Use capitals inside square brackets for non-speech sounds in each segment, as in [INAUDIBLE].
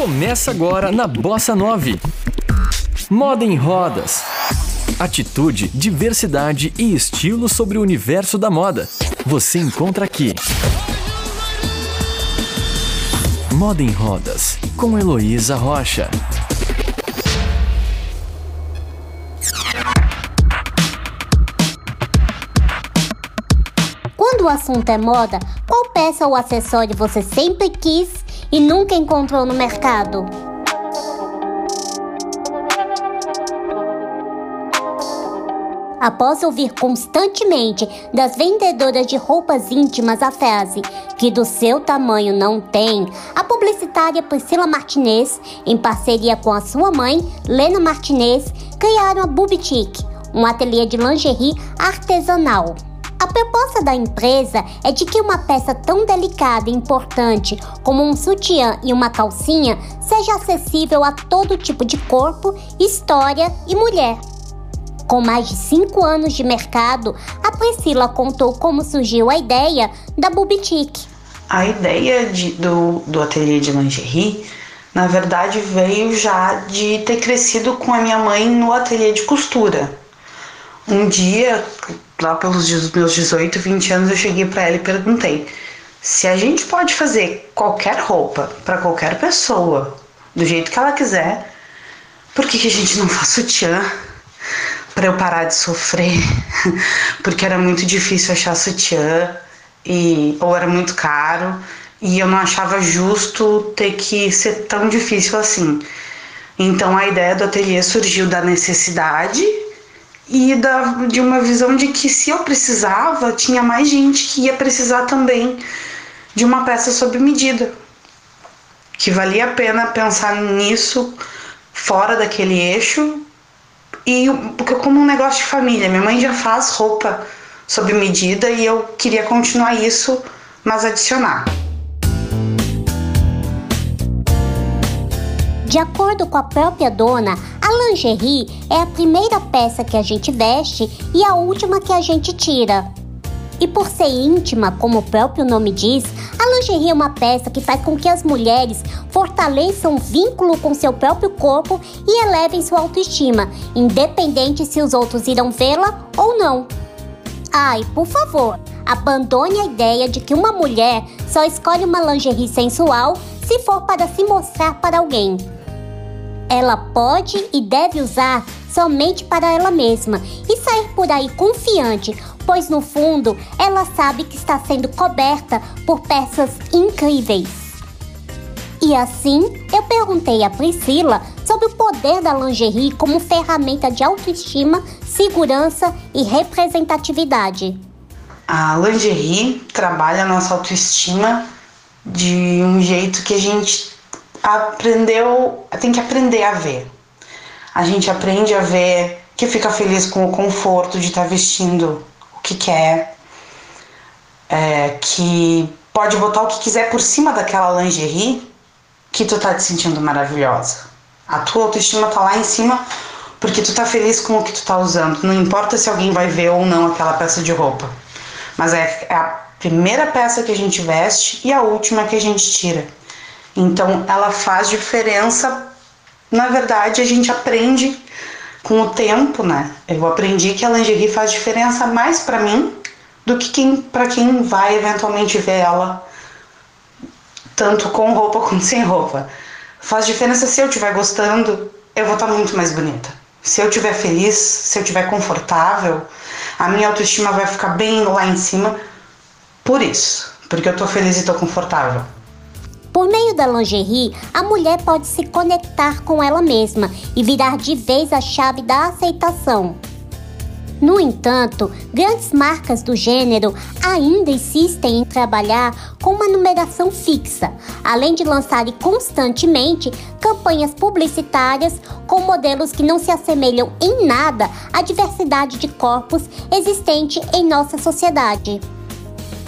Começa agora na Bossa 9. Moda em rodas. Atitude, diversidade e estilo sobre o universo da moda. Você encontra aqui. Moda em Rodas, com Heloísa Rocha. Quando o assunto é moda, qual peça ou acessório você sempre quis e nunca encontrou no mercado? Após ouvir constantemente das vendedoras de roupas íntimas a frase que do seu tamanho não tem, a publicitária Priscila Martinez, em parceria com a sua mãe, Lena Martinez, criaram a Boutique, um ateliê de lingerie artesanal. A proposta da empresa é de que uma peça tão delicada e importante como um sutiã e uma calcinha seja acessível a todo tipo de corpo, história e mulher. Com mais de cinco anos de mercado, a Priscila contou como surgiu a ideia da Boutique. A ideia de, do, do ateliê de lingerie, na verdade, veio já de ter crescido com a minha mãe no ateliê de costura. Um dia, lá pelos meus 18, 20 anos, eu cheguei para ela e perguntei: se a gente pode fazer qualquer roupa para qualquer pessoa, do jeito que ela quiser, por que, que a gente não faz sutiã? Para eu parar de sofrer, [LAUGHS] porque era muito difícil achar sutiã e ou era muito caro e eu não achava justo ter que ser tão difícil assim. Então a ideia do ateliê surgiu da necessidade e da, de uma visão de que se eu precisava, tinha mais gente que ia precisar também de uma peça sob medida. Que valia a pena pensar nisso fora daquele eixo e porque como um negócio de família, minha mãe já faz roupa sob medida e eu queria continuar isso, mas adicionar. De acordo com a própria dona, a lingerie é a primeira peça que a gente veste e a última que a gente tira. E por ser íntima, como o próprio nome diz, a lingerie é uma peça que faz com que as mulheres fortaleçam o vínculo com seu próprio corpo e elevem sua autoestima, independente se os outros irão vê-la ou não. Ai, por favor, abandone a ideia de que uma mulher só escolhe uma lingerie sensual se for para se mostrar para alguém ela pode e deve usar somente para ela mesma e sair por aí confiante, pois no fundo ela sabe que está sendo coberta por peças incríveis. E assim, eu perguntei a Priscila sobre o poder da lingerie como ferramenta de autoestima, segurança e representatividade. A lingerie trabalha a nossa autoestima de um jeito que a gente aprendeu, tem que aprender a ver. A gente aprende a ver que fica feliz com o conforto de estar tá vestindo o que quer, é, que pode botar o que quiser por cima daquela lingerie que tu tá te sentindo maravilhosa. A tua autoestima tá lá em cima porque tu tá feliz com o que tu tá usando. Não importa se alguém vai ver ou não aquela peça de roupa. Mas é, é a primeira peça que a gente veste e a última que a gente tira. Então ela faz diferença. Na verdade, a gente aprende com o tempo, né? Eu aprendi que a lingerie faz diferença mais para mim do que quem, para quem vai eventualmente ver ela tanto com roupa [LAUGHS] quanto sem roupa. Faz diferença se eu estiver gostando, eu vou estar muito mais bonita. Se eu estiver feliz, se eu estiver confortável, a minha autoestima vai ficar bem lá em cima. Por isso, porque eu tô feliz e tô confortável. Por meio da lingerie, a mulher pode se conectar com ela mesma e virar de vez a chave da aceitação. No entanto, grandes marcas do gênero ainda insistem em trabalhar com uma numeração fixa, além de lançarem constantemente campanhas publicitárias com modelos que não se assemelham em nada à diversidade de corpos existente em nossa sociedade.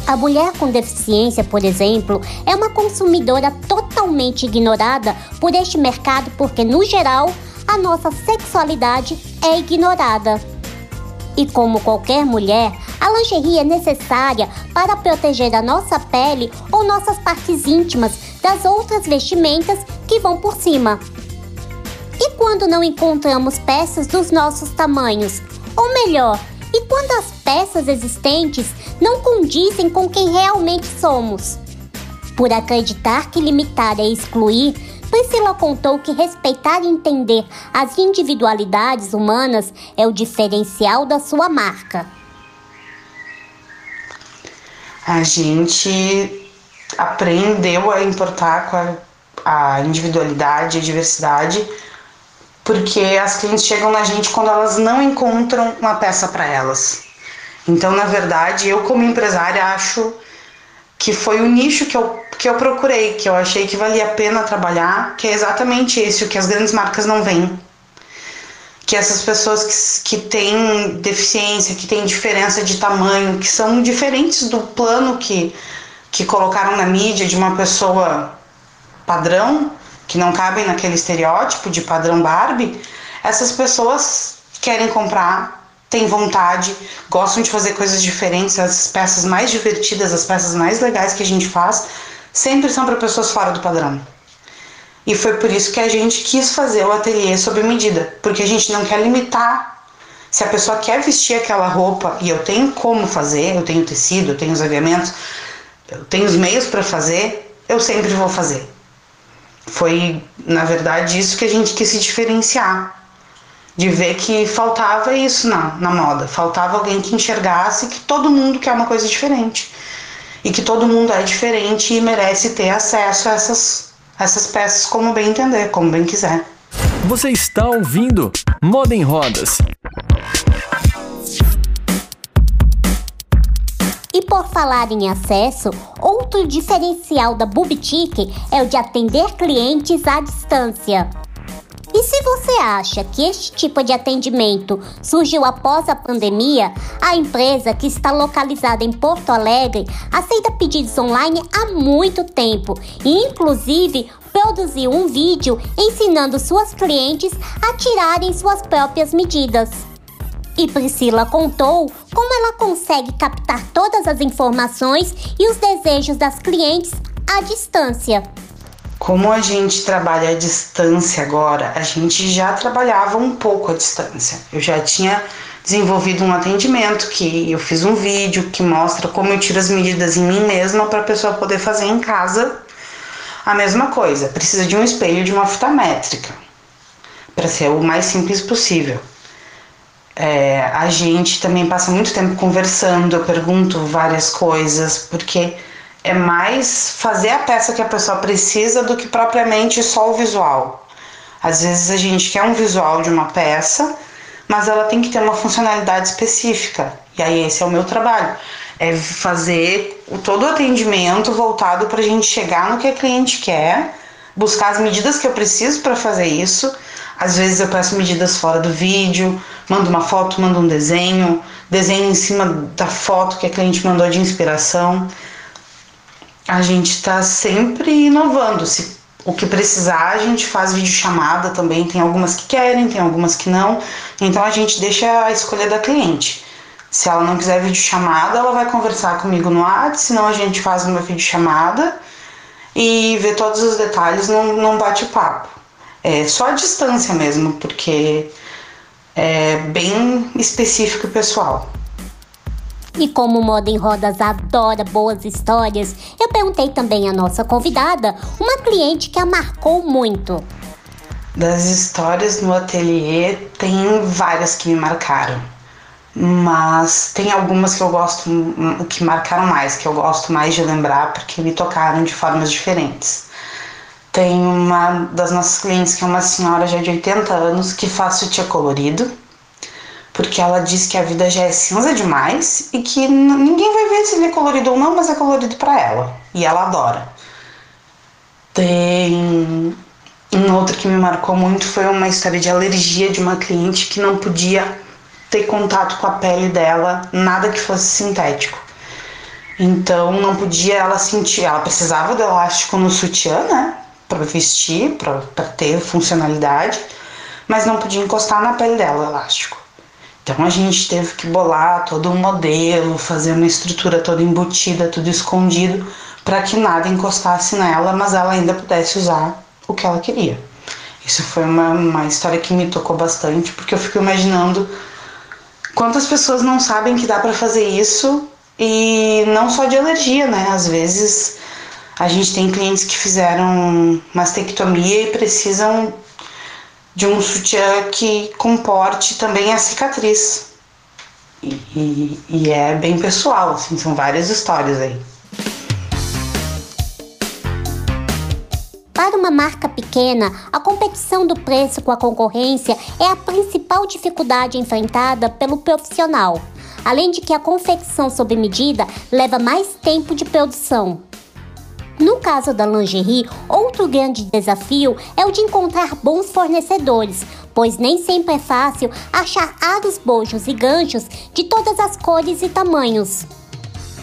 A mulher com deficiência, por exemplo, é uma consumidora totalmente ignorada por este mercado porque, no geral, a nossa sexualidade é ignorada. E como qualquer mulher, A lingerie é necessária para proteger a nossa pele ou nossas partes íntimas das outras vestimentas que vão por cima. E quando não encontramos peças dos nossos tamanhos? Ou melhor, quando as peças existentes não condizem com quem realmente somos? Por acreditar que limitar é excluir, Priscila contou que respeitar e entender as individualidades humanas é o diferencial da sua marca. A gente aprendeu a importar com a, a individualidade, a diversidade, porque as clientes chegam na gente quando elas não encontram uma peça para elas. Então, na verdade, eu como empresária acho que foi o nicho que eu, que eu procurei, que eu achei que valia a pena trabalhar, que é exatamente esse, o que as grandes marcas não veem. Que essas pessoas que, que têm deficiência, que têm diferença de tamanho, que são diferentes do plano que, que colocaram na mídia de uma pessoa padrão, que não cabem naquele estereótipo de padrão Barbie, essas pessoas querem comprar, têm vontade, gostam de fazer coisas diferentes, as peças mais divertidas, as peças mais legais que a gente faz, sempre são para pessoas fora do padrão. E foi por isso que a gente quis fazer o ateliê sob medida, porque a gente não quer limitar. Se a pessoa quer vestir aquela roupa e eu tenho como fazer, eu tenho tecido, eu tenho os aviamentos, eu tenho os meios para fazer, eu sempre vou fazer. Foi, na verdade, isso que a gente quis se diferenciar. De ver que faltava isso na, na moda. Faltava alguém que enxergasse que todo mundo quer uma coisa diferente. E que todo mundo é diferente e merece ter acesso a essas, essas peças como bem entender, como bem quiser. Você está ouvindo Moda em Rodas. Por falar em acesso, outro diferencial da Boutique é o de atender clientes à distância. E se você acha que este tipo de atendimento surgiu após a pandemia, a empresa, que está localizada em Porto Alegre, aceita pedidos online há muito tempo e, inclusive, produziu um vídeo ensinando suas clientes a tirarem suas próprias medidas. E Priscila contou como ela consegue captar todas as informações e os desejos das clientes à distância. Como a gente trabalha à distância agora, a gente já trabalhava um pouco à distância. Eu já tinha desenvolvido um atendimento que eu fiz um vídeo que mostra como eu tiro as medidas em mim mesma para a pessoa poder fazer em casa a mesma coisa. Precisa de um espelho de uma fita métrica para ser o mais simples possível. É, a gente também passa muito tempo conversando, eu pergunto várias coisas, porque é mais fazer a peça que a pessoa precisa do que propriamente só o visual. Às vezes a gente quer um visual de uma peça, mas ela tem que ter uma funcionalidade específica. E aí esse é o meu trabalho. É fazer todo o atendimento voltado para a gente chegar no que a cliente quer, buscar as medidas que eu preciso para fazer isso. Às vezes eu peço medidas fora do vídeo, manda uma foto, manda um desenho, desenho em cima da foto que a cliente mandou de inspiração. A gente está sempre inovando. Se o que precisar, a gente faz videochamada também. Tem algumas que querem, tem algumas que não. Então a gente deixa a escolha da cliente. Se ela não quiser videochamada, ela vai conversar comigo no WhatsApp, senão a gente faz uma videochamada e vê todos os detalhes num, num bate-papo. É só a distância mesmo, porque é bem específico e pessoal. E como Moda em Rodas adora boas histórias, eu perguntei também à nossa convidada, uma cliente que a marcou muito. Das histórias no ateliê, tem várias que me marcaram. Mas tem algumas que eu gosto, que marcaram mais, que eu gosto mais de lembrar porque me tocaram de formas diferentes. Tem uma das nossas clientes que é uma senhora já de 80 anos que faz sutiã colorido, porque ela diz que a vida já é cinza demais e que ninguém vai ver se ele é colorido ou não, mas é colorido para ela e ela adora. Tem um outro que me marcou muito foi uma história de alergia de uma cliente que não podia ter contato com a pele dela, nada que fosse sintético. Então não podia ela sentir, ela precisava do elástico no sutiã, né? para vestir, para ter funcionalidade, mas não podia encostar na pele dela o elástico. Então a gente teve que bolar todo um modelo, fazer uma estrutura toda embutida, tudo escondido, para que nada encostasse nela, mas ela ainda pudesse usar o que ela queria. Isso foi uma, uma história que me tocou bastante, porque eu fico imaginando quantas pessoas não sabem que dá para fazer isso e não só de alergia, né? Às vezes a gente tem clientes que fizeram mastectomia e precisam de um sutiã que comporte também a cicatriz. E, e, e, é bem pessoal, assim, são várias histórias aí. Para uma marca pequena, a competição do preço com a concorrência é a principal dificuldade enfrentada pelo profissional. Além de que a confecção sob medida leva mais tempo de produção. No caso da lingerie, outro grande desafio é o de encontrar bons fornecedores, pois nem sempre é fácil achar aros, bojos e ganchos de todas as cores e tamanhos.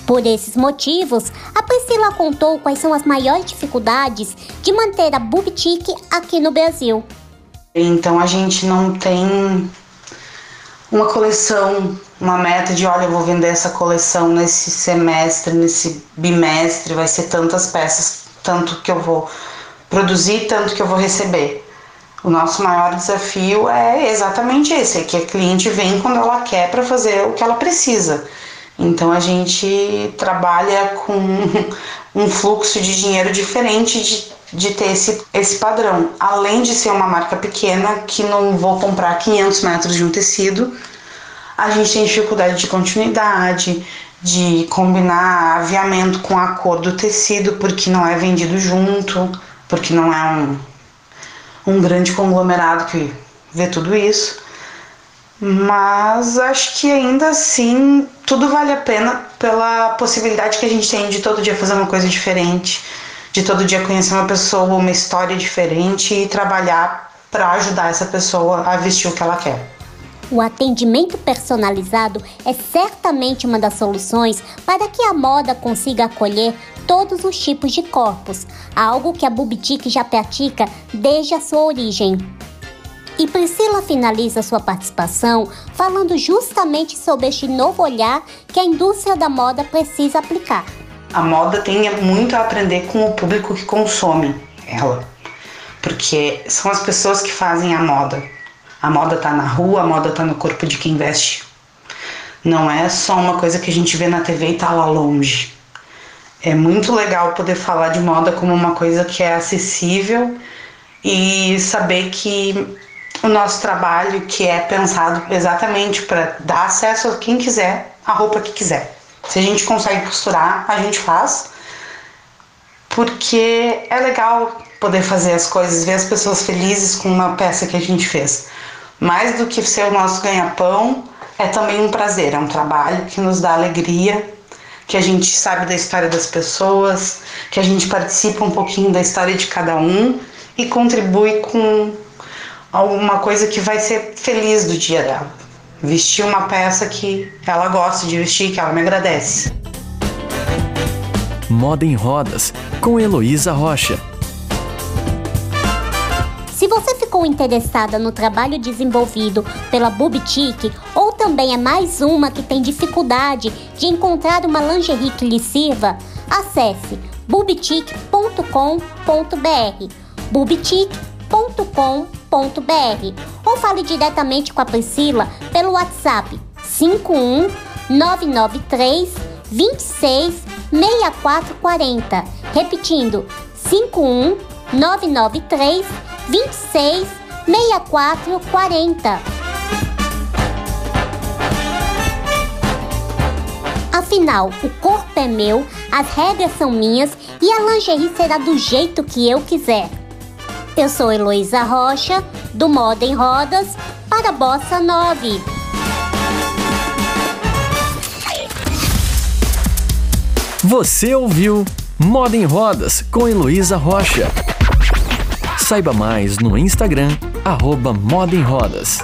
Por esses motivos, a Priscila contou quais são as maiores dificuldades de manter a Boutique aqui no Brasil. Então a gente não tem uma coleção, uma meta de olha, eu vou vender essa coleção nesse semestre, nesse bimestre, vai ser tantas peças, tanto que eu vou produzir, tanto que eu vou receber. O nosso maior desafio é exatamente esse, é que a cliente vem quando ela quer para fazer o que ela precisa. Então a gente trabalha com um fluxo de dinheiro diferente de, de ter esse, esse padrão. Além de ser uma marca pequena, que não vou comprar 500 metros de um tecido, a gente tem dificuldade de continuidade, de combinar aviamento com a cor do tecido, porque não é vendido junto, porque não é um, um grande conglomerado que vê tudo isso. Mas acho que ainda assim tudo vale a pena pela possibilidade que a gente tem de todo dia fazer uma coisa diferente, de todo dia conhecer uma pessoa, uma história diferente e trabalhar para ajudar essa pessoa a vestir o que ela quer. O atendimento personalizado é certamente uma das soluções para que a moda consiga acolher todos os tipos de corpos, algo que a Bubitique já pratica desde a sua origem. E Priscila finaliza sua participação falando justamente sobre este novo olhar que a indústria da moda precisa aplicar. A moda tem muito a aprender com o público que consome ela, porque são as pessoas que fazem a moda. A moda tá na rua, a moda tá no corpo de quem veste. Não é só uma coisa que a gente vê na TV e tá lá longe. É muito legal poder falar de moda como uma coisa que é acessível e saber que o nosso trabalho que é pensado exatamente para dar acesso a quem quiser a roupa que quiser. Se a gente consegue costurar, a gente faz, porque é legal poder fazer as coisas, ver as pessoas felizes com uma peça que a gente fez. Mais do que ser o nosso ganha-pão, é também um prazer, é um trabalho que nos dá alegria, que a gente sabe da história das pessoas, que a gente participa um pouquinho da história de cada um e contribui com alguma coisa que vai ser feliz do dia dela. Vestir uma peça que ela gosta de vestir, que ela me agradece. Moda em Rodas, com Heloísa Rocha. Se você ficou interessada no trabalho desenvolvido pela Bubitique ou também é mais uma que tem dificuldade de encontrar uma lingerie que lhe sirva, acesse bubitique.com.br. bubitique.com.br ou fale diretamente com a Priscila pelo WhatsApp 51 993 26 6440. Repetindo, 51 993 26 6440. Afinal, o corpo é meu, as regras são minhas e a lingerie será do jeito que eu quiser. Eu sou Heloísa Rocha, do Moda em Rodas, para Bossa 9. Você ouviu Moda em Rodas com Heloísa Rocha. Saiba mais no Instagram, arroba Moda em Rodas.